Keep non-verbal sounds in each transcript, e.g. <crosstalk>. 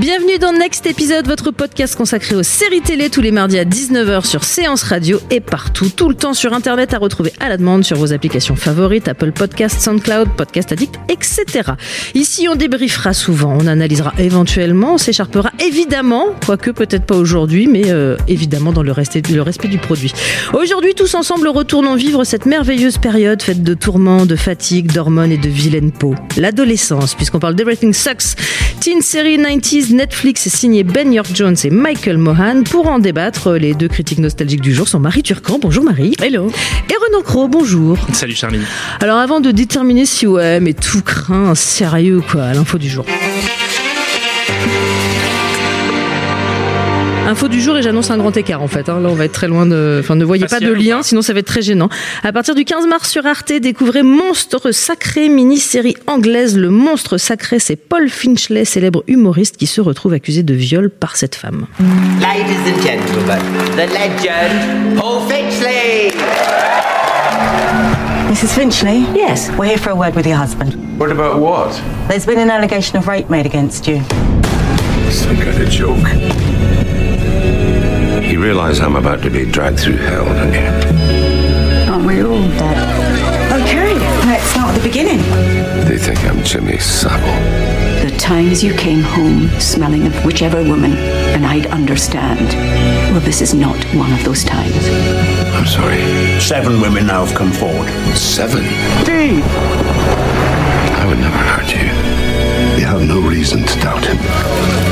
Bienvenue dans Next Épisode, votre podcast consacré aux séries télé tous les mardis à 19h sur Séance Radio et partout, tout le temps sur Internet à retrouver à la demande sur vos applications favorites, Apple Podcast, SoundCloud, Podcast Addict, etc. Ici, on débriefera souvent, on analysera éventuellement, on s'écharpera évidemment, quoique peut-être pas aujourd'hui, mais euh, évidemment dans le respect, du produit. Aujourd'hui, tous ensemble, retournons vivre cette merveilleuse période faite de tourments, de fatigue, d'hormones et de vilaine peau. L'adolescence, puisqu'on parle d'Everything Sucks, teen série 90s, Netflix signé Ben York Jones et Michael Mohan. Pour en débattre, les deux critiques nostalgiques du jour sont Marie Turcan. Bonjour Marie. Hello. Et Renan Cro, bonjour. Salut Charlie. Alors avant de déterminer si ouais, mais tout craint, sérieux quoi, l'info du jour. Info du jour et j'annonce un grand écart en fait. hein. Là, on va être très loin de. Enfin, ne voyez pas de lien, pas sinon ça va être très gênant. À partir du 15 mars sur Arte, découvrez Monstre Sacré, mini-série anglaise. Le monstre sacré, c'est Paul Finchley, célèbre humoriste qui se retrouve accusé de viol par cette femme. Ladies and gentlemen, the legend, Paul Finchley! Mrs. Finchley? Yes. We're here for a word with your husband. What about what? There's been an allegation of rape made against you. Some kind of joke. You realize I'm about to be dragged through hell, don't you? Aren't we all, Dad? Okay, let's start at the beginning. They think I'm Jimmy Savile. The times you came home smelling of whichever woman, and I'd understand. Well, this is not one of those times. I'm sorry. Seven women now have come forward. Seven? Indeed. I would never hurt you. You have no reason to doubt him.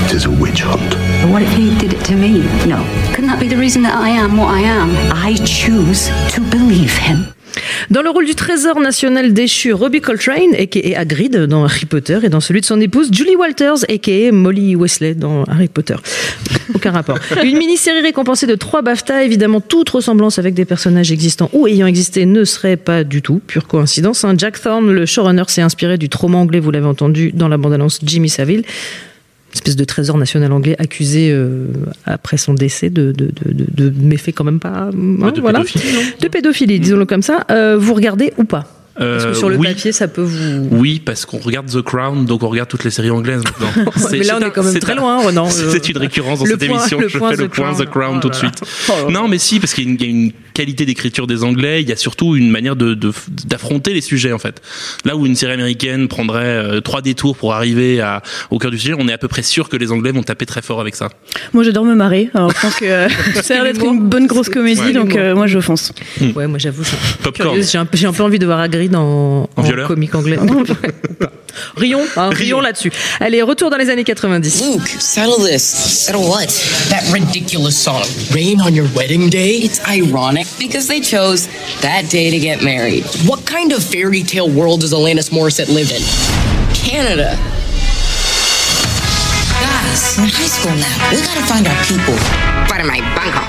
It is a witch hunt. But what if he did it to me? No. That be the reason that I am what I am? I choose to believe him. Dans le rôle du trésor national déchu, Robbie Coltrane, a.k.a. Hagrid dans Harry Potter, et dans celui de son épouse, Julie Walters, a.k.a. Molly Wesley dans Harry Potter. <laughs> Aucun rapport. Une mini-série récompensée de trois BAFTA, évidemment toute ressemblance avec des personnages existants ou ayant existé ne serait pas du tout pure coïncidence. hein. Jack Thorne, le showrunner, s'est inspiré du trauma anglais, vous l'avez entendu dans la bande-annonce Jimmy Savile espèce de trésor national anglais accusé euh, après son décès de, de, de, méfaits quand même pas hein, de voilà. pédophilie, de pédophilie disons-le comme ça Euh, vous regardez ou pas? Parce que Euh, sur le oui. papier ça peut vous Oui, parce qu'on regarde The Crown, donc on regarde toutes les séries anglaises maintenant. <laughs> mais là, on est quand même très un- loin, Renan. <laughs> C'est une récurrence dans cette point- émission. je fais The le point Crown. The Crown Oh tout de suite. Oh là non, mais si, parce qu'il y a une- il y a une qualité d'écriture des Anglais, il y a surtout une manière de de- d'affronter les sujets en fait. Là où une série américaine prendrait euh, trois détours pour arriver à, au cœur du sujet, on est à peu près sûr que les Anglais vont taper très fort avec ça. Moi, j'adore me marrer. Alors, je pense que euh, <laughs> ça a l'air d'être une bonne grosse comédie, Ouais. donc euh, moi, je fonce. ouais moi j'avoue je suis Popcorn. curieuse. j'ai un, peu- j'ai un peu envie de voir Hagrid en, En comique anglais <laughs> rions hein, rions là-dessus allez retour dans les années 90 Luke, settle this. Settle what? That ridiculous song, Rain on Your Wedding Day? It's ironic because they chose that day to get married. What kind of fairy tale world does Alanis Morissette live in? Canada. Guys, we're in high school now. We gotta find our people. Part of my bunko.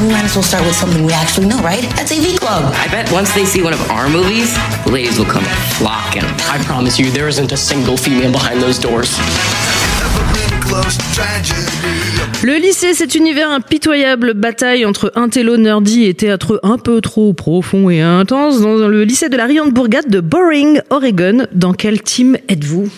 We might as well start with something we actually know, right? That's AV Club. I bet once they see one of our movies, the ladies will come flocking. I promise you, there isn't a single female behind those doors. Le lycée, cet univers impitoyable, bataille entre intello nerdy et théâtre un peu trop profond et intense dans le lycée de la riante bourgade de Boring, Oregon. Dans quel team êtes-vous?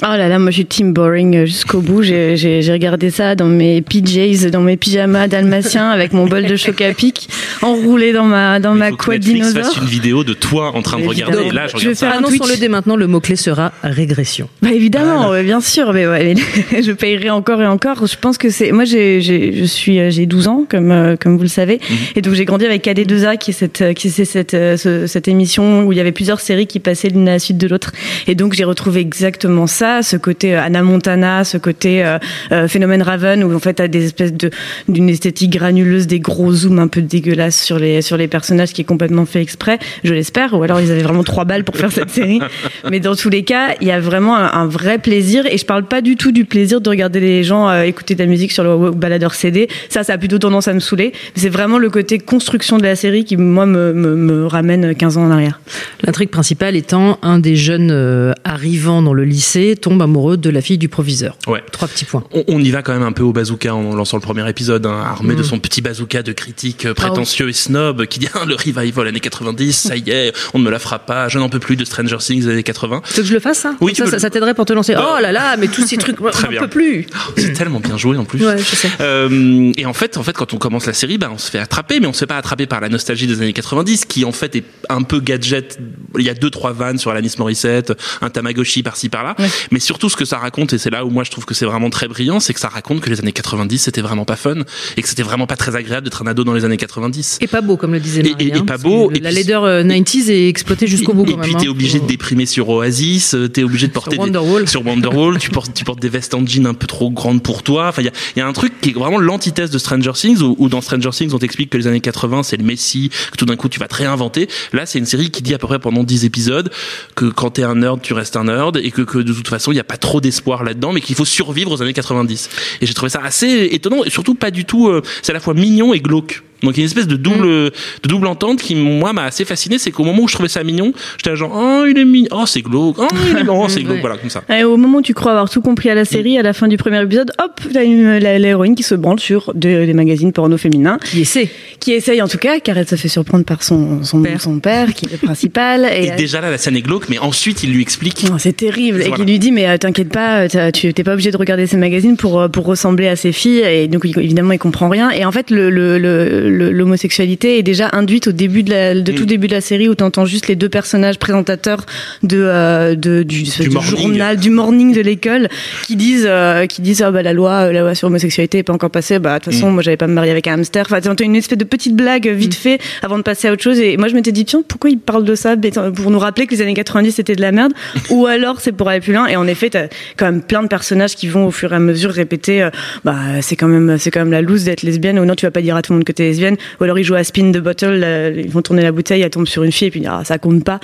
Oh là là, moi je suis team boring jusqu'au bout. J'ai j'ai- j'ai regardé ça dans mes PJs, dans mes pyjamas dalmatiens <laughs> avec mon bol de choc à pic, enroulé dans ma dans ma Faut que Netflix dinosaure. fasse une vidéo de toi en train de regarder. Évidemment. Là, je Je vais faire un Twitch. Annonçons-le dès maintenant, le mot-clé sera régression. Bah évidemment, ouais, bien sûr, mais ouais, mais <laughs> je payerai encore et encore. Je pense que c'est moi j'ai j'ai je suis euh, j'ai 12 ans comme euh, comme vous le savez Mhm. et donc j'ai grandi avec KD2A qui est cette euh, qui c'est cette euh, ce- cette émission où il y avait plusieurs séries qui passaient l'une à la suite de l'autre et donc j'ai retrouvé exactement ça, ce côté euh, Anna Montana, ce côté euh, euh, phénomène Raven, où en fait t'as des espèces de d'une esthétique granuleuse, des gros zooms un peu dégueulasses sur les sur les personnages, qui est complètement fait exprès, je l'espère, ou alors ils avaient vraiment trois balles pour faire cette série. <laughs> Mais dans tous les cas, il y a vraiment un, un vrai plaisir, et je parle pas du tout du plaisir de regarder les gens euh, écouter de la musique sur le baladeur CD. Ça, ça a plutôt tendance à me saouler. C'est vraiment le côté construction de la série qui, moi, me, me, me ramène 15 ans en arrière. L'intrigue principale étant un des jeunes euh, arrivant dans le lycée tombe amoureux de la fille du proviseur. Ouais. Trois petits points. On, on y va quand même un peu au bazooka en lançant le premier épisode, hein, armé de Mm. son petit bazooka de critique euh, prétentieux et snob qui dit Ah, le revival années 90, ça y est, on ne me la fera pas, je n'en peux plus de Stranger Things des années 80. Tu veux que je le fasse, ça Oui, ça, ça, t'aiderait pour te lancer. Bah, oh là là, mais tous ces trucs, <laughs> on bien. peut plus. C'est tellement bien joué en plus. Ouais, je sais. Euh, et en fait, en fait, quand on commence la série, bah, on se fait attraper, mais on se fait pas attraper par la nostalgie des années 90, qui en fait est un peu gadget. Il y a deux trois vannes sur Alanis Morissette, un Tamagotchi par-ci par-là, mais surtout ce que ça raconte, et c'est là où moi je trouve que c'est vraiment très brillant, c'est que ça raconte que les années 90 c'était vraiment pas fun et que c'était vraiment pas très agréable d'être un ado dans les années 90. Et pas beau, comme le disait Marie. et- et hein, pas beau, et La laideur euh, 90s est exploitée jusqu'au bout, Et quand puis t'es hein. obligé de déprimer sur Oasis, euh, t'es obligé de porter des- Wonderwall. sur Wonderwall, tu portes tu portes des vestes en jean un peu trop grandes pour toi. Enfin il y a, y a un truc qui est vraiment l'antithèse de Stranger Things où, où dans Stranger Things on t'explique que les années 80 c'est le Messi, que tout d'un coup tu vas te réinventer. Là c'est une série qui dit à peu près pendant 10 épisodes que quand t'es un nerd tu restes un nerd et que, que de toute façon il n'y a pas trop d'espoir là-dedans mais qu'il faut survivre aux années 90. Et j'ai trouvé ça assez étonnant et surtout pas du tout. euh, c'est à la fois mignon et glauque. Donc il y a une espèce de double Mm. de double entente qui moi m'a assez fasciné, c'est qu'au moment où je trouvais ça mignon, j'étais genre oh il est mignon, oh c'est glauque, oh il est <laughs> oh, c'est glauque, Ouais. voilà comme ça. Et au moment où tu crois avoir tout compris à la série, à la fin du premier épisode, hop, t'as l'héroïne qui se branle sur de- des magazines porno féminins. Qui essaie. Qui essaye en tout cas, car elle se fait surprendre par son, son, père. son père, qui est le principal. <laughs> Et, Et déjà là la scène est glauque, mais ensuite il lui explique. Non, c'est terrible. Et Voilà. qui lui dit, mais euh, t'inquiète pas, euh, tu t'es pas obligé de regarder ces magazines pour, euh, pour ressembler à ces filles. Et donc, évidemment, il comprend rien. Et en fait, le- le- le- le- l'homosexualité est déjà induite au début de, la, de tout Mm. début de la série où t'entends juste les deux personnages présentateurs de, euh, de, du, journal, du morning de l'école qui disent, euh, qui disent, ah bah, la loi, la loi sur l'homosexualité est pas encore passée. Bah, de toute façon, Mm. moi, j'avais pas me marier avec un hamster. Enfin, t'as une espèce de petite blague vite fait avant de passer à autre chose. Et moi, je m'étais dit, tiens, pourquoi il parle de ça Pour nous rappeler que les années 90 c'était de la merde? <laughs> Ou alors c'est pour aller plus loin Et en effet, t'as quand même plein de personnages qui vont au fur et à mesure répéter, euh, bah, c'est quand même, c'est quand même la loose d'être lesbienne. Ou non, tu vas pas dire à tout le monde que t'es lesbienne. Ou alors ils jouent à spin the bottle, là, ils vont tourner la bouteille, elle tombe sur une fille et puis ah, ça compte pas.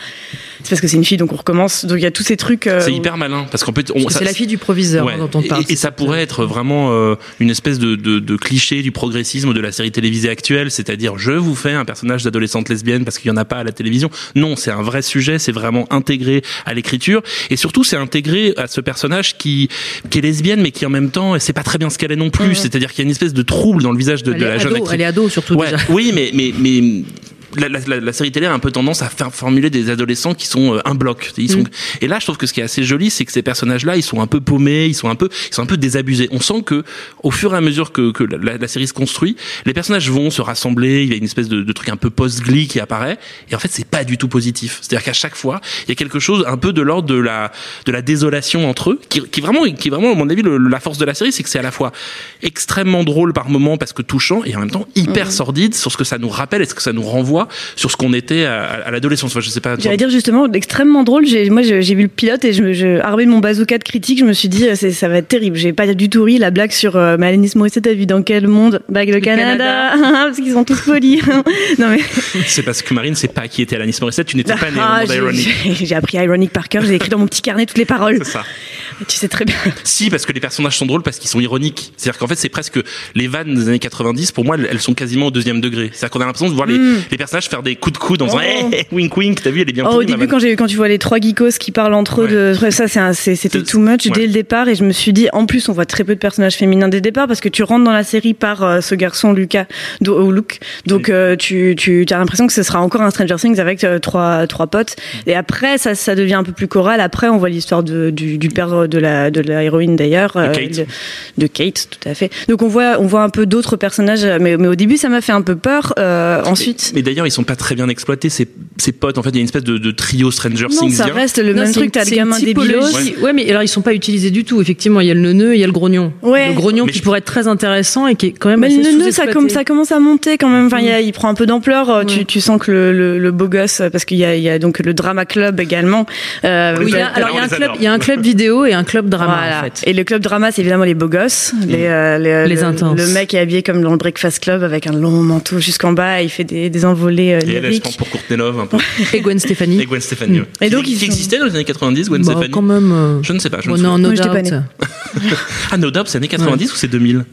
C'est parce que c'est une fille, donc on recommence. Donc il y a tous ces trucs. euh, C'est hyper malin parce qu'en fait on- Parce que ça- c'est la fille du proviseur Ouais. hein, dont on Et- parle. Et, ça pourrait être vraiment euh, une espèce de, de, de cliché du progressisme de la série télévisée actuelle, c'est-à-dire je vous fais un personnage d'adolescente lesbienne parce qu'il y en a pas à la télévision. Non, c'est un vrai sujet, c'est vraiment intégré à l'écriture et surtout c'est intégré à ce personnage qui qui est lesbienne mais qui en même temps c'est pas très bien ce qu'elle est non plus, c'est-à-dire qu'il y a une espèce de trouble dans le visage de, Elle de est la jeune actrice. elle est ado surtout Ouais, déjà. Oui, mais mais mais la, la, la- la série télé a un peu tendance à faire formuler des adolescents qui sont euh, un bloc. Ils sont, Mm. Et là, je trouve que ce qui est assez joli, c'est que ces personnages-là, ils sont un peu paumés, ils sont un peu, ils sont un peu désabusés. On sent que, au fur et à mesure que, que la, la série se construit, les personnages vont se rassembler. Il y a une espèce de, de truc un peu post-glee qui apparaît. Et en fait, c'est pas du tout positif. C'est-à-dire qu'à chaque fois, il y a quelque chose un peu de l'ordre de la, de la désolation entre eux, qui, qui vraiment, qui vraiment, à mon avis, le- la force de la série, c'est que c'est à la fois extrêmement drôle par moments parce que touchant, et en même temps hyper sordide sur ce que ça nous rappelle et ce que ça nous renvoie sur ce qu'on était à, à l'adolescence. Enfin, je sais pas. J'allais dire justement extrêmement drôle. J'ai, moi, j'ai vu le pilote et je, je armé de mon bazooka de critique. Je me suis dit, euh, c'est, ça va être terrible. J'ai pas du tout ri la blague sur euh, Alanis Morissette. T'as vu dans quel monde? Bah, le, Canada, <laughs> parce qu'ils sont tous polis. <laughs> non mais <laughs> C'est parce que Marine, c'est pas qui était Alanis Morissette, tu n'étais pas né Ah, au monde j'ai, ironique. j'ai- j'ai appris Ironic par cœur. J'ai écrit dans mon petit carnet toutes les paroles. C'est ça. Tu sais très bien. Si, parce que les personnages sont drôles parce qu'ils sont ironiques. C'est-à-dire qu'en fait, c'est presque les vannes des années 90. Pour moi, elles- sont quasiment au deuxième degré. C'est-à-dire qu'on a l'impression de voir les, Mm. les personnages faire des coups de coude en disant Oh. hey, wink wink. T'as vu, elle est bien Oh, au pourrie, début, quand j'ai quand tu vois les trois geekos qui parlent entre eux, de, ça, c'est un- c'est- c'était too much ouais. dès le départ. Et je me suis dit, en plus, on voit très peu de personnages féminins dès le départ parce que tu rentres dans la série par euh, ce garçon Lucas, do, ou Luke. Donc, euh, tu, tu as l'impression que ce sera encore un Stranger Things avec euh, trois trois potes. Et après, ça, ça devient un peu plus choral. Après, on voit l'histoire de, du, du père de la de la héroïne d'ailleurs, Kate. de, de Kate, tout à fait. Donc, on voit on voit un peu d'autres personnages. Mais, mais au début, ça m'a fait un peu peur. Ensuite. Mais d'ailleurs, d'ailleurs, ils sont pas très bien exploités. Ces, ces potes, en fait, il y a une espèce de, de trio Stranger Non, Things. ça reste le Non, même truc. T'as le gamin débilos. typologie. Ouais. mais alors ils sont pas utilisés du tout. Effectivement, il y a le neuneu, il y a le grognon. Ouais. Le grognon Mais qui je- pourrait être très intéressant et qui est quand même Mais assez le nœud, ça, sous-exploité. comme, ça commence à monter quand même. Enfin, il y a- il prend un peu d'ampleur. Euh, Tu, tu sens que le, le, le beau gosse, parce qu'il y a, il y a donc le drama club également. Euh, Oui, il y a- alors il y a un club, adore. il y a un club <laughs> vidéo et un club drama Voilà. en fait. Et le club drama, c'est évidemment les beaux gosses, les, euh, les, Les le, intenses. Le mec est habillé comme dans le Breakfast Club avec un long manteau jusqu'en bas. Il fait des, des envolées euh, Et elle, elle prend pour Courtney Love un peu. <laughs> Et Gwen Stefani. Et Gwen Stefani. ouais. Et donc, qui, ils qui sont- existait dans les années 90, Gwen Bah, Stefani quand même. euh, Je ne sais pas. Je me non, no doubt. Ah, No Doubt, c'est années 90 ou c'est 2000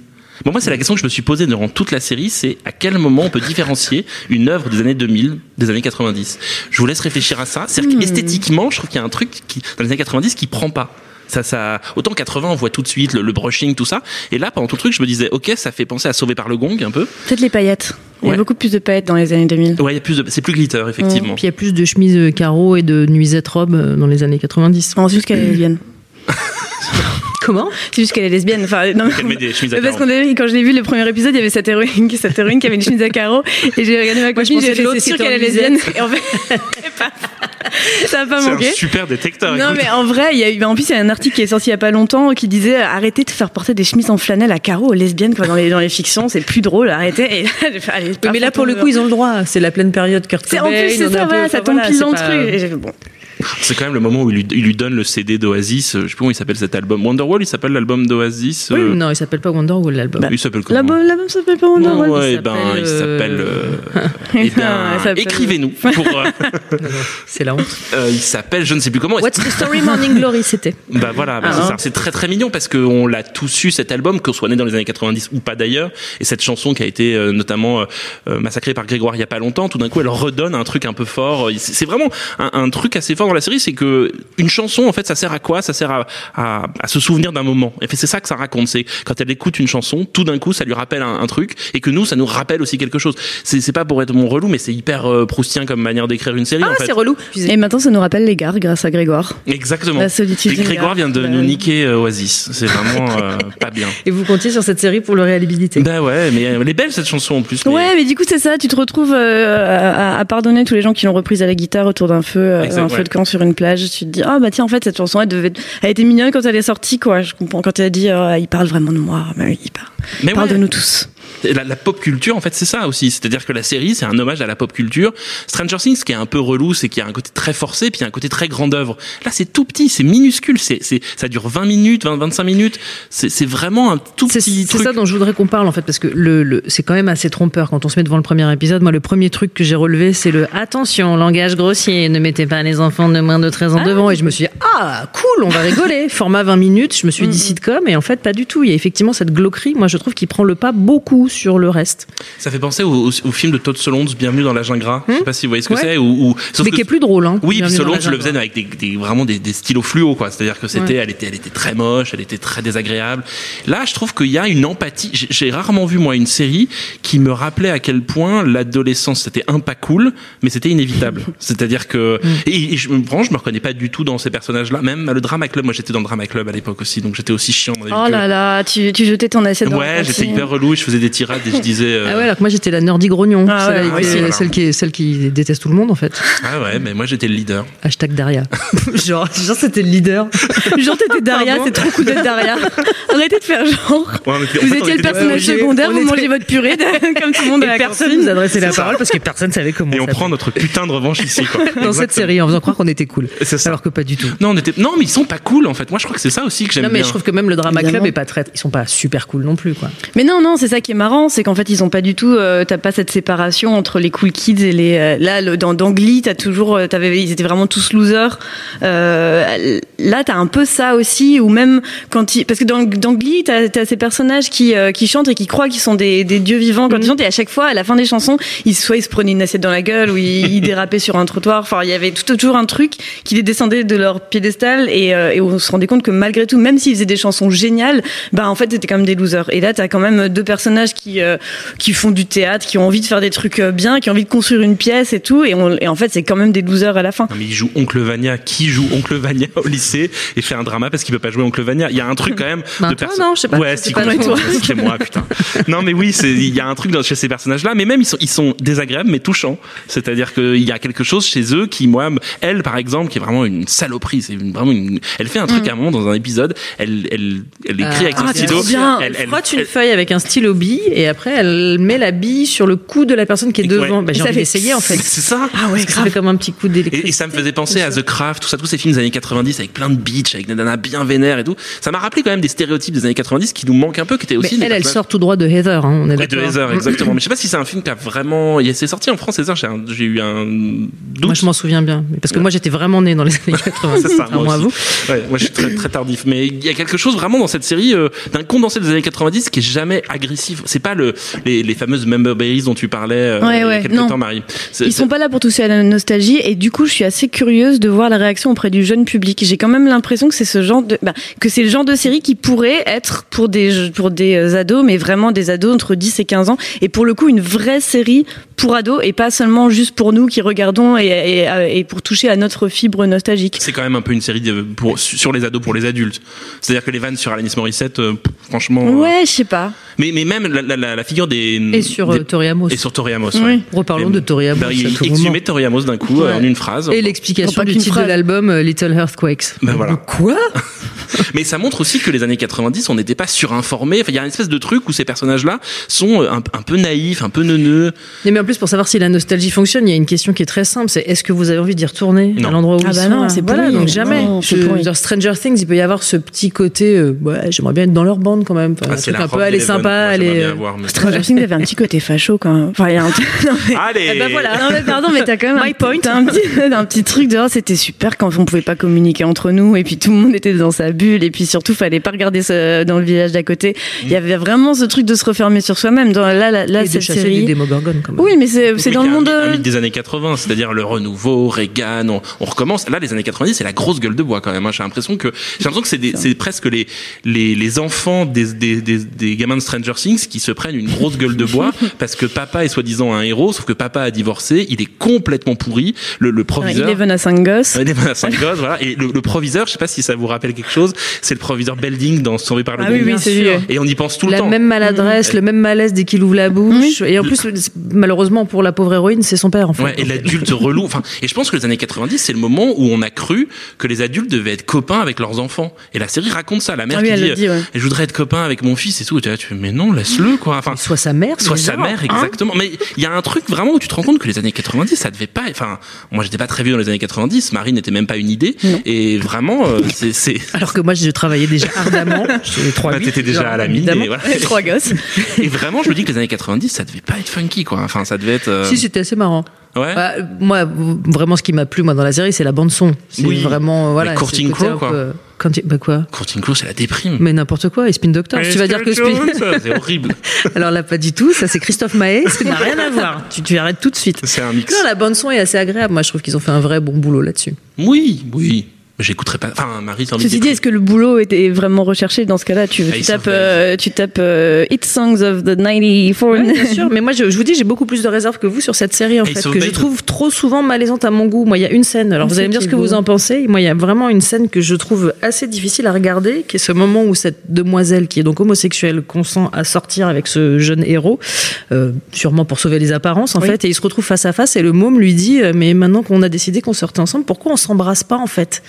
Bon, moi, c'est la question que je me suis posée durant toute la série, c'est à quel moment on peut différencier une œuvre des années 2000 des années 90 Je vous laisse réfléchir à ça. C'est-à-dire qu'esthétiquement, je trouve qu'il y a un truc qui, dans les années 90 qui prend pas. Ça, ça, autant 80, on voit tout de suite le, le brushing, tout ça. Et là, pendant tout le truc, je me disais, ok, ça fait penser à Sauver par le Gong un peu. Peut-être les paillettes. Il y Ouais. a beaucoup plus de paillettes dans les années 2000. Ouais, il y a plus de, c'est plus glitter, effectivement. Puis il y a plus de chemises carreaux et de nuisettes robes euh, dans les années 90. Non, c'est juste qu'elle est lesbienne. <laughs> Comment? C'est juste qu'elle est lesbienne. Enfin, non, mais- Qu'elle met des chemises à Parce carreaux. qu'on avait, quand je l'ai vu le premier épisode, il y avait cette héroïne, <laughs> cette héroïne qui avait une chemise à carreaux, et j'ai regardé ma copine, pensais j'ai fait, l'autre c'est sûr qui qu'elle est lesbienne. Et en fait, <laughs> <laughs> ça a pas C'est manqué. un super détecteur. Non écoute. mais en vrai, il y a eu, en plus il y a un article qui est sorti il y a pas longtemps qui disait arrêtez de faire porter des chemises en flanelle à carreaux aux lesbiennes quoi dans les dans les fictions, c'est plus drôle, arrêtez. Et <laughs> allez, mais là pour le coup ils ont le droit. C'est la pleine période Kurt c'est en Cobain, plus c'est ça, voilà, ça tombe pile dans le truc. Et j'ai fait, bon, C'est quand même le moment où il lui, il lui donne le CD d'Oasis. Je sais pas comment il s'appelle cet album. Wonderwall, il s'appelle l'album d'Oasis. Oui, euh, non, il s'appelle pas Wonderwall l'album. il s'appelle comment la la même s'appelle pas Wonderwall. Non, ouais, il ben, il s'appelle, <laughs> s'appelle. euh, ben, écrivez-nous. Pour, euh, <laughs> C'est la honte. euh, il s'appelle, je ne sais plus comment. What's the story Morning Glory c'était. <laughs> Bah voilà, bah, Ah, c'est hein. C'est très très mignon parce qu'on l'a tous eu cet album, qu'on soit né dans les années 90 ou pas d'ailleurs. Et cette chanson qui a été euh, notamment euh, massacrée par Grégoire il y a pas longtemps, tout d'un coup elle redonne un truc un peu fort. C'est c'est vraiment un, un truc assez fort dans la série, c'est que une chanson en fait ça sert à quoi? Ça sert à, à, à se souvenir d'un moment. Et fait, c'est ça que ça raconte. C'est quand elle écoute une chanson, tout d'un coup ça lui rappelle un, un truc et que nous ça nous rappelle aussi quelque chose. C'est pas pour être mon relou, mais c'est hyper euh, proustien comme manière d'écrire une série. Ah en fait. c'est relou. Et maintenant ça nous rappelle les gares grâce à Grégoire. Exactement. La solitude Et Grégoire vient de Bah nous niquer euh, Oasis. C'est vraiment euh, pas bien. Et vous comptiez sur cette série pour le réhabilité. Bah ouais, mais elle est belle cette chanson en plus. mais- Ouais, mais du coup c'est ça, tu te retrouves euh, à, à pardonner tous les gens qui l'ont reprise à la guitare autour d'un feu, euh, Exact, un ouais. feu de camp sur une plage. Tu te dis ah bah tiens en fait cette chanson elle devait, elle était mignonne quand elle est sortie quoi. Je comprends quand elle a dit euh, il parle vraiment de moi, mais oui, il parle, Mais il parle ouais. de nous tous. La, la pop culture, en fait, c'est ça aussi. C'est-à-dire que la série, c'est un hommage à la pop culture. Stranger Things, qui est un peu relou, c'est qu'il y a un côté très forcé, puis il y a un côté très grande œuvre. Là, c'est tout petit, c'est minuscule, c'est, c'est, ça dure 20 minutes, 20, 25 minutes. C'est, c'est vraiment un tout C'est petit c'est truc. ça dont je voudrais qu'on parle en fait parce que le, le- c'est quand même assez trompeur quand on se met devant le premier épisode. Moi, le premier truc que j'ai relevé, c'est le attention, langage grossier, ne mettez pas les enfants de moins de 13 ans devant. Et je me suis dit ah cool, on va rigoler. Format 20 minutes. Je me suis dit sitcom et en fait pas du tout. Il y a effectivement cette glauquerie. Moi, je trouve qu'il prend le pas beaucoup sur le reste. Ça fait penser au, au, au film de Todd Solondz, Bienvenue dans l'agent gras. Je sais pas si vous voyez ce que Ouais. c'est. Ou, ou- Mais que- qui est plus drôle. Hein, Oui, Solondz la le faisait avec des, des- vraiment des, des stylos fluo, quoi. C'est-à-dire que c'était, Ouais. elle était, elle était très moche, elle était très désagréable. Là, je trouve qu'il y a une empathie. J'ai- rarement vu moi une série qui me rappelait à quel point l'adolescence c'était un pas cool, mais c'était inévitable. <laughs> C'est-à-dire que Mm. et, et je me franchement, je me reconnais pas du tout dans ces personnages-là. Même le drama club, moi j'étais dans le drama club à l'époque aussi, donc j'étais aussi chiant dans les Oh là là, tu, tu jetais ton assiette dans la Ouais, j'étais hyper relou, je faisais des tirades et je disais. euh, Ah ouais, alors que moi j'étais la nerdy grognon, Ah celle, ouais, avec voilà. celle qui, celle qui déteste tout le monde en fait. ah ouais, mais moi j'étais le leader. Hashtag Daria. <laughs> genre, genre c'était le leader. <laughs> Genre t'étais Daria, c'est trop cool d'être Daria. Arrêtez de faire genre. Ouais, en Vous fait, étiez le personnage secondaire, vous mangez votre purée de- <laughs> comme tout le monde à Et la personne nous adressait la parole parce que personne savait comment Et on prend notre putain de revanche ici, quoi. dans cette série en faisant croire qu'on était cool. C'est ça. Alors que pas du tout. Non, on était. Non, mais ils sont pas cool en fait. Moi, je crois que c'est ça aussi que j'aime Non mais bien. je trouve que même le drama club est pas très, ils sont pas super cool non plus quoi. Mais non, non, c'est ça qui est marrant, c'est qu'en fait ils ont pas du tout, euh, t'as pas cette séparation entre les cool kids et les. euh, là, le, dans, Glee, t'as toujours, euh, t'avais, ils étaient vraiment tous losers. Euh, là, t'as un peu ça aussi, ou même quand ils, parce que dans, Glee, t'as, t'as ces personnages qui, euh, qui chantent et qui croient qu'ils sont des, des dieux vivants quand ils chantent, et à chaque fois, à la fin des chansons, ils soit ils se prenaient une assiette dans la gueule, ou ils, <laughs> ils dérapaient sur un trottoir. Enfin, il y avait tout, toujours un truc qui les descendait de leur piédestal, et, et on se rendait compte que malgré tout, même s'ils faisaient des chansons géniales, bah en fait c'était quand même des losers. Et là, t'as quand même deux personnages personnages qui euh, qui font du théâtre, qui ont envie de faire des trucs euh, bien, qui ont envie de construire une pièce et tout, et, on, et en fait c'est quand même des losers à la fin. Non, mais il joue Oncle Vania. Qui joue Oncle Vania au lycée et fait un drama parce qu'il peut pas jouer Oncle Vania? Il y a un truc quand même Ben, de toi, non, je sais pas. Ouais, C'est si pas complètement. toi. <laughs> C'est moi, putain. Non, mais oui, il y a un truc dans, chez ces personnages-là, mais même ils sont ils sont désagréables mais touchants. C'est-à-dire qu'il y a quelque chose chez eux qui moi, elle par exemple, qui est vraiment une saloperie. C'est vraiment une. Elle fait un truc à un moment dans un épisode. Elle elle elle écrit avec son Ah, stylo. Elle, Elle elle- frotte une elle- feuille avec un stylo bille et après elle met la bille sur le cou de la personne qui est devant. Ouais. Bah, j'ai envie d'essayer en fait. <laughs> C'est ça. Ah ouais, ça fait comme un petit coup d'électricité. Et, et ça me faisait penser à The Craft, tout ça, tous ces films des années 90 avec plein de beach, avec des nanas bien vénères et tout. Ça m'a rappelé quand même des stéréotypes des années 90 qui nous manquent un peu, qui étaient aussi elle, elle sort tout droit de Heather, hein, on est Ouais, de. Heather, <laughs> exactement. Mais je sais pas si c'est un film qui a vraiment. il- C'est sorti en France, Heather, j'ai un- j'ai eu un doute. Moi, je m'en souviens bien. Parce que moi, j'étais vraiment né dans les années 80. <laughs> C'est ça, moi à vous. Ouais, moi je suis très, très tardif. Mais il y a quelque chose vraiment dans cette série euh, d'un condensé des années 90 qui est jamais agressif. C'est pas le, les, les fameuses member berries dont tu parlais euh, Ouais, il y a ouais, quelques non. temps, Marie. Ils sont pas là pour toucher à la nostalgie et du coup je suis assez curieuse de voir la réaction auprès du jeune public. J'ai quand même l'impression que c'est ce genre de bah, que c'est le genre de série qui pourrait être pour des pour des euh, ados mais vraiment des ados entre 10 et 15 ans et pour le coup une vraie série pour ados et pas seulement juste pour nous qui regardons et, et, euh, et pour toucher à notre fibre nostalgique. c'est quand même un peu une série de- pour, sur les ados pour les adultes. C'est-à-dire que les vannes sur Alanis Morissette, euh, franchement. euh, Ouais, je sais pas. Mais, mais même la, la, la, la figure des. Et sur des- Tori Amos. Et sur Tori Amos. Oui. ouais. Reparlons Et- de Tori Amos. Bah, il exhumait moment. Tori Amos d'un coup euh, Ouais. en une phrase. Et l'explication du titre de l'album euh, Little Earthquakes. Ben voilà. Quoi? <laughs> Mais ça montre aussi que les années 90, on n'était pas surinformés. Enfin, il y a une espèce de truc où ces personnages-là sont euh, un, un peu naïfs, un peu neuneux. Mais en plus, pour savoir si la nostalgie fonctionne, il y a une question qui est très simple. C'est est-ce que vous avez envie d'y retourner Non. à l'endroit où Ah ils bah sont non, c'est Voilà, donc jamais. Non, c'est Je- dans Stranger Things, il peut y avoir ce petit côté. euh, ouais, j'aimerais bien être dans leur bande quand même. Enfin, Ah, c'est un peu aller sympa, aller. Stranger Things avait un petit côté facho quand même. Enfin, il y a un non, mais- Allez Eh ben voilà. Non mais pardon, mais t'as quand même <laughs> My un, point. t'as un petit, <laughs> un petit truc de oh, c'était super quand on pouvait pas communiquer entre nous et puis tout le monde était dans sa bulle et puis surtout fallait pas regarder dans le village d'à côté. Il y avait vraiment ce truc de se refermer sur soi-même. Dans là, là, là et cette série. des quand même. Oui, mais c'est c'est Oui, dans il le un monde. Un, euh, mythe des années 80, c'est-à-dire le renouveau, Reagan, on, on recommence. Là, les années 90, c'est la grosse gueule de bois quand même. hein. J'ai l'impression que j'ai l'impression que c'est presque les, les les enfants des, des des des gamins de Stranger Things qui se prennent une grosse gueule de bois <laughs> parce que papa est soi-disant un héros, sauf que papa a divorcé, il est complètement pourri. Le, le proviseur. Eleven à 5 gosses. Ouais, des à cinq gosses, voilà. Et le, le proviseur, je sais pas si ça vous rappelle quelque chose, c'est le proviseur Belding dans Sauvé par le Ah oui, oui, c'est. Et on y pense tout le la temps. même maladresse, le même malaise dès qu'il ouvre la bouche. Et en plus, malheureusement pour la pauvre héroïne, c'est son père en fait. Ouais, et l'adulte relou. Enfin, et je pense que les années 90, c'est le moment où on a cru que les adultes devaient être copains avec leurs enfants. Et la série raconte ça. La mère Ah qui dit, le dit, ouais. je voudrais être copain avec mon fils et tout. Et t'es là, tu fais, mais non, laisse-le, quoi. Enfin, Soit sa mère, soit sa genre, mère, hein. exactement. Mais il y a un truc vraiment où tu te rends compte que les années 90, ça devait pas. Enfin, moi, j'étais pas très vieux dans les années 90. Marie n'était même pas une idée. Et vraiment, euh, c'est, c'est. Alors que moi, je travaillais déjà <laughs> ardemment. J'avais trois Bah, t'étais déjà genre, à la mine. Et, voilà. <laughs> Trois gosses. et vraiment, je me dis que les années 90, ça devait pas être funky, quoi. Enfin, ça devait être. euh, Si, c'était assez marrant. ouais. Bah, moi, vraiment, ce qui m'a plu moi dans la série, c'est la bande son. C'est Oui. vraiment euh, voilà. Courting Crow, quoi. peu- Courting- bah quoi Courting Crow, c'est la déprime. Mais n'importe quoi. Et Spin Doctor. Mais tu vas dire que Spin. <laughs> C'est horrible. Alors là, pas du tout. Ça, c'est Christophe Maé. Ça n'a rien à voir. Tu, tu arrêtes tout de suite. C'est un mix. Non, la bande son est assez agréable. Moi, je trouve qu'ils ont fait un vrai bon boulot là-dessus. Oui, oui. Mais J'écouterai pas. Enfin, Marie, Ceci dit, est-ce que le boulot était vraiment recherché dans ce cas-là Tu, Ah, tu tapes, euh, tu tapes euh, Hit Songs of the 94. Ouais, bien <laughs> sûr, mais moi je, je vous dis, j'ai beaucoup plus de réserves que vous sur cette série en Et fait, que je trouve trop souvent malaisante à mon goût. Moi, il y a une scène. Alors vous allez me dire ce que beau. vous en pensez. Moi, il y a vraiment une scène que je trouve assez difficile à regarder, qui est ce moment où cette demoiselle, qui est donc homosexuelle, consent à sortir avec ce jeune héros, euh, sûrement pour sauver les apparences en Oui. fait, et ils se retrouvent face à face. Et le môme lui dit, euh, mais maintenant qu'on a décidé qu'on sortait ensemble, pourquoi on s'embrasse pas en fait?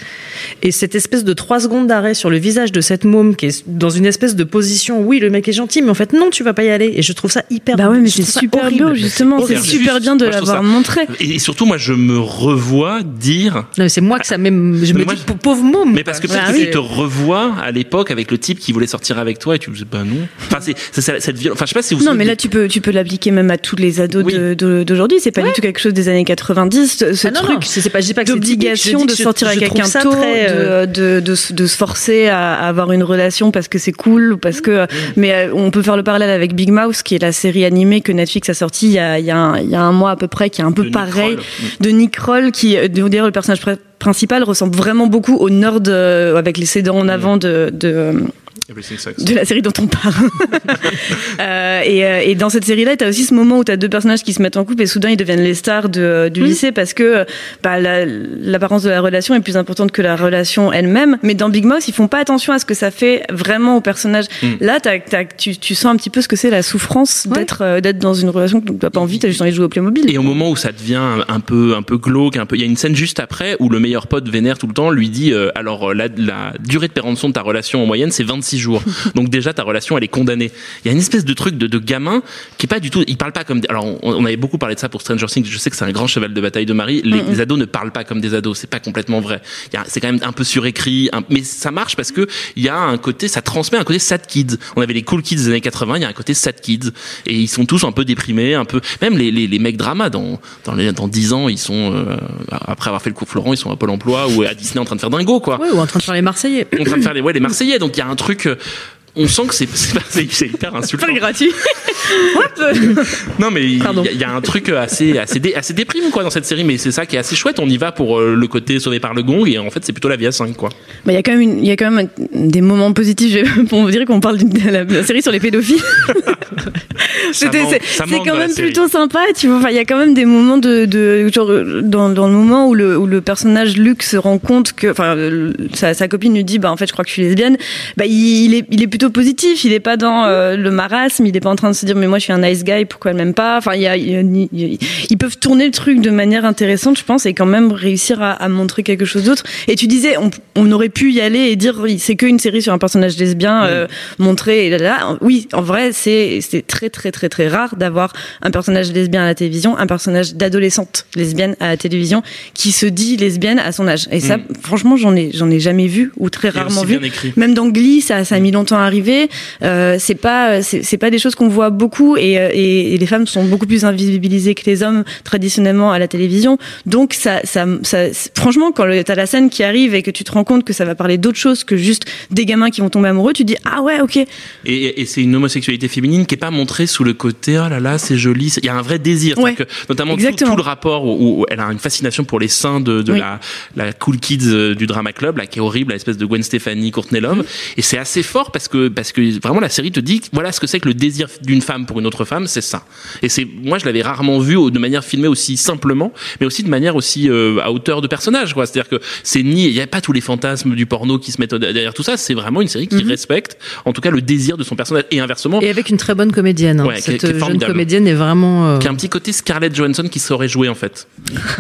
Et cette espèce de trois secondes d'arrêt sur le visage de cette môme qui est dans une espèce de position, oui, le mec est gentil, mais en fait non, tu vas pas y aller. Et je trouve ça hyper. Bah ouais, mais c'est super horrible. beau, justement. c'est super bien de l'avoir montré. Et surtout, moi, je me revois dire. Non, mais c'est moi que ça m'aime. Je me moi, dis, pauvre môme. Mais parce que peut-être Bah que oui. tu te revois à l'époque avec le type qui voulait sortir avec toi et tu me dis, bah non. Enfin, c'est, cette violence. Enfin, je sais pas si vous Non, mais là, tu peux, tu peux l'appliquer même à tous les ados Oui. d'aujourd'hui. C'est pas du tout quelque chose des années 90. Ce, Ah non, truc c'est pas, je dis pas que c'est d'obligation de sortir avec quelqu'un tôt, très, euh, de, de, de, se- de se forcer à, à avoir une relation parce que c'est cool, ou parce que. Mais euh, on peut faire le parallèle avec Big Mouth, qui est la série animée que Netflix a sortie il y a, il y a, un, il y a un mois à peu près, qui est un peu De pareil, de Nick Kroll, qui, euh, d'ailleurs, le personnage pr- principal ressemble vraiment beaucoup au nerd euh, avec les sédans en avant de, de. De la série dont on parle. <laughs> Euh, et, euh, et dans cette série-là, tu as aussi ce moment où tu as deux personnages qui se mettent en couple et soudain ils deviennent les stars de, du lycée parce que bah, la- l'apparence de la relation est plus importante que la relation elle-même. Mais dans Big Mouth, ils font pas attention à ce que ça fait vraiment au personnage. Mm. Là, t'as- t'as- tu, tu sens un petit peu ce que c'est la souffrance d'être euh, d'être dans une relation que tu n'as pas envie, tu as juste envie de jouer au Playmobil. Et au moment où ça devient un, peu un peu glauque, un peu, il y a une scène juste après où le meilleur pote vénère tout le temps lui dit euh, alors euh, la, la durée de péremption de ta relation en moyenne c'est 26 jours. <laughs> Donc déjà ta relation elle est condamnée. Il y a une espèce de truc de, de gamin qui est pas du tout, il parle pas comme des- alors on, on avait beaucoup parlé de ça pour Stranger Things. Je sais que c'est un grand cheval de bataille de Marie. Les, les ados ne parlent pas comme des ados, c'est pas complètement vrai. Il y a- C'est quand même un peu surécrit, un- mais ça marche parce que il y a un côté, ça transmet un côté sad kids. On avait les cool kids des années 80, il y a un côté sad kids et ils sont tous un peu déprimés, un peu même les, les, les mecs drama dans dans, les, dans 10 ans ils sont euh, après avoir fait le cours Florent ils sont à Pôle Emploi ou à Disney en train de faire dingo quoi Ouais, ou en train de faire les Marseillais. en train de faire les ouais les Marseillais donc il y a un truc euh, on sent que c'est <laughs> c'est c'est c'est hyper insultant Pas gratuit. <laughs> non mais il y, a- il y a un truc assez assez dé, assez déprimant quoi dans cette série mais c'est ça qui est assez chouette on y va pour euh, le côté sauvé par le gong et en fait c'est plutôt la vie à 5 quoi Bah, Il y a quand même, il y a quand même des moments positifs. <laughs> On dirait qu'on parle d'une- de la, de la série sur les pédophiles. C'est c'est quand même plutôt sympa, tu vois. Enfin, il y a quand même des moments de, de genre dans, dans le moment où le, où le personnage Luc se rend compte que, enfin, sa, sa copine lui dit, bah en fait, je crois que je suis lesbienne. Bah il, il est, il est plutôt positif. Il est pas dans euh, le marasme. Il est pas en train de se dire, mais moi, je suis un nice guy. Pourquoi elle m'aime pas? Enfin, il y a, il y a- il y a- ils peuvent tourner le truc de manière intéressante, je pense, et quand même réussir à, à montrer quelque chose d'autre. Et tu disais, on, on aurait pu y aller et dire, c'est qu'une série sur un personnage lesbien euh, montré. Et là, là, oui, en vrai, c'est c'est très très très très rare d'avoir un personnage lesbien à la télévision, un personnage d'adolescente lesbienne à la télévision qui se dit lesbienne à son âge. Et ça, Mm. franchement, j'en ai j'en ai jamais vu ou très Et rarement vu. Même dans Glee, ça, ça a mis longtemps à arriver. Euh, c'est pas, c'est pas des choses qu'on voit beaucoup et, euh, et, et les femmes sont beaucoup plus invisibilisées que les hommes traditionnellement à la télévision. Donc ça, ça, ça franchement, quand t'as la scène qui arrive et que tu te rends compte que ça va parler d'autre chose que juste des gamins qui vont tomber amoureux, tu dis ah ouais, ok. Et, et c'est une homosexualité féminine qui est pas montrée sous le côté oh là là c'est joli. Il y a un vrai désir, Ouais. Que, notamment tout, tout le rapport où, où elle a une fascination pour les seins de, de Oui. la, la cool kids euh, du drama club, là qui est horrible, l'espèce de Gwen Stefani, Courtney Love. Mm-hmm. Et c'est assez fort parce que parce que vraiment la série te dit voilà ce que c'est que le désir d'une femme pour une autre femme, c'est ça. Et c'est moi je l'avais rarement vu de manière filmée aussi simplement, mais aussi de manière aussi euh, à hauteur de personnage. quoi. C'est-à-dire que c'est ni il y a pas tous les fantasmes du porno qui se mettent derrière tout ça. C'est vraiment une série qui Mm-hmm. respecte en tout cas le désir de son personnage et inversement. Et avec une très bonne comédienne. hein. Ouais, qui est- Cette qui est jeune comédienne est vraiment. euh, qui a un petit côté Scarlett Johansson qui saurait jouer en fait.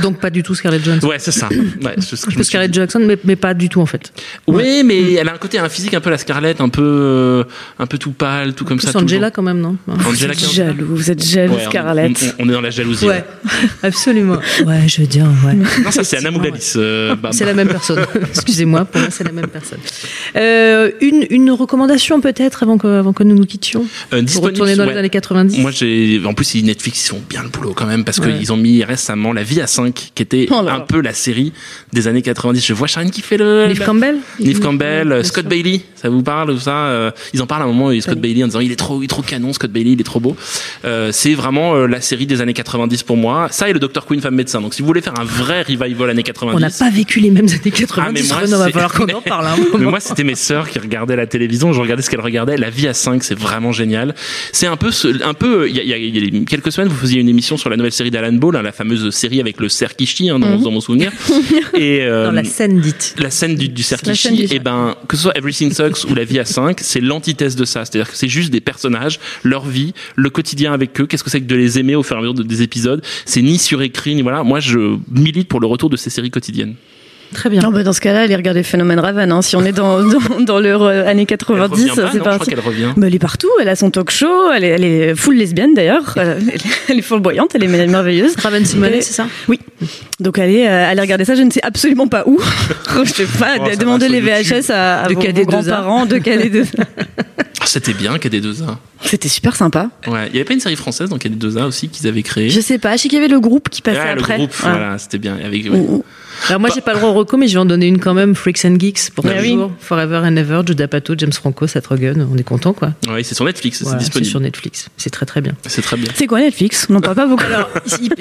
Donc pas du tout Scarlett Johansson. Ouais, c'est ça. <laughs> Ouais, ce que je Scarlett Johansson, mais, mais pas du tout en fait. Oui, mais elle a un côté, un physique un peu la Scarlett, un peu, euh, un peu tout pâle, tout comme ça. C'est Angela toujours. quand même, non Angela Vous êtes jaloux, vous êtes jaloux, Ouais, on- Scarlett. On, on est dans la jalousie. Ouais, <laughs> absolument. Ouais, je veux dire, ouais. Non, ça c'est Anna Moulalis. euh, bah, C'est bah. la même personne. <laughs> Excusez-moi, pour moi c'est la même personne. Euh, une, une recommandation peut-être avant que, avant que nous nous quittions Euh, Pour retourner dans ouais. les années 90 Moi, j'ai, en plus, Netflix, ils font bien le boulot quand même parce Ouais. qu'ils ont mis récemment La Vie à 5, qui était Oh un peu la série des années 90. Je vois Sharon qui fait le. Liv Campbell Neve Campbell, Scott sûr. Bailey, ça vous parle ou ça euh, Ils en parlent à un moment, Scott. Bailey en disant il est trop, il est trop canon, Scott Bailey, il est trop beau. Euh, c'est vraiment euh, la série des années 90 pour moi. Ça et le Dr Queen femme médecin. Donc si vous voulez faire un vrai revival années 90, On n'a pas vécu les mêmes années 90, Ah, mais moi, va falloir qu'on en <laughs> parle un mais moment. moi, c'était mes sœurs qui regardaient la télévision. Je regardais ce qu'elles regardaient. La vie à 5, c'est vraiment génial. C'est un peu, un peu. Il y a, y y quelques semaines, vous faisiez une émission sur la nouvelle série d'Alan Ball, hein, la fameuse série avec le chie, hein, dans, dans mon souvenir. Et euh, Dans la scène dite. la scène du, du du- et ben que ce soit Everything Sucks ou La Vie à 5, c'est l'antithèse de ça. C'est-à-dire que c'est juste des personnages, leur vie, le quotidien avec eux. Qu'est-ce que c'est que de les aimer au fur et à mesure de- des épisodes? C'est ni surécrit ni voilà. Moi, je milite pour le retour de ces séries quotidiennes. Très bien. Non, bah, dans ce cas-là, allez regarder Phénomène Raven. Hein. Si on est dans, <laughs> dans, dans leur euh, années Elle 90, revient pas, c'est non, je crois revient. Bah, elle est partout, elle a son talk show, elle est, elle est full lesbienne d'ailleurs, Euh, <laughs> elle, est flamboyante, elle est merveilleuse. Raven Simonet, Et- c'est ça? Oui. Donc allez, euh, allez regarder ça, je ne sais absolument pas où. <laughs> je sais pas, Oh, va les VHS à, à De vos, KD2A. vos grands-parents de KD2A. Ah, C'était bien KD2A. C'était super sympa. Ouais, il y avait pas une série française dans KD2A aussi qu'ils avaient créée? Je sais pas, je sais qu'il y avait le groupe qui passait Ah, le après. groupe, Ouais. voilà, c'était bien. Avec, ouais. Ou- Alors moi, j'ai pas le droit au reco, mais je vais en donner une quand même. Freaks and Geeks pour Ah oui. toujours. Forever and Ever, Judd Apatow, James Franco, Seth Rogen. On est content, quoi. Oui, c'est sur Netflix, Voilà, c'est c'est disponible. sur Netflix. C'est très très bien. C'est très bien. C'est quoi Netflix? On n'en parle pas beaucoup. Alors,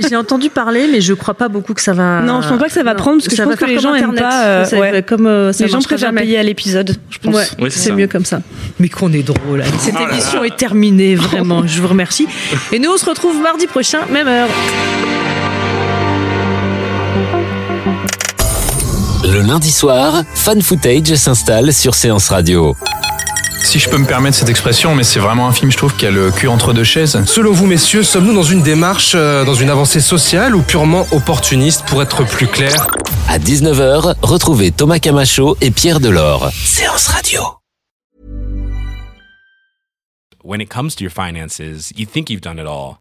j'ai entendu parler, mais je crois pas beaucoup que ça va. Non, je pense pas que ça va prendre, parce que je pense que les gens aiment Internet. pas, euh, Ça ouais. va comme euh, ça les gens préfèrent jamais. payer à l'épisode, je pense. Ouais, Ouais, c'est c'est mieux comme ça. Mais qu'on est drôle. Cette Oh là. émission est terminée, vraiment. Je vous remercie. Et nous, on se retrouve mardi prochain, même heure. Le lundi soir, Fan Footage s'installe sur Séance Radio. Si je peux me permettre cette expression, mais c'est vraiment un film, je trouve, qui a le cul entre deux chaises. Selon vous, messieurs, sommes-nous dans une démarche, euh, dans une avancée sociale ou purement opportuniste pour être plus clair À 19h, retrouvez Thomas Camacho et Pierre Delors. Séance Radio. when it comes to your finances, you think you've done it all.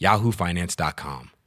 yahoofinance.com.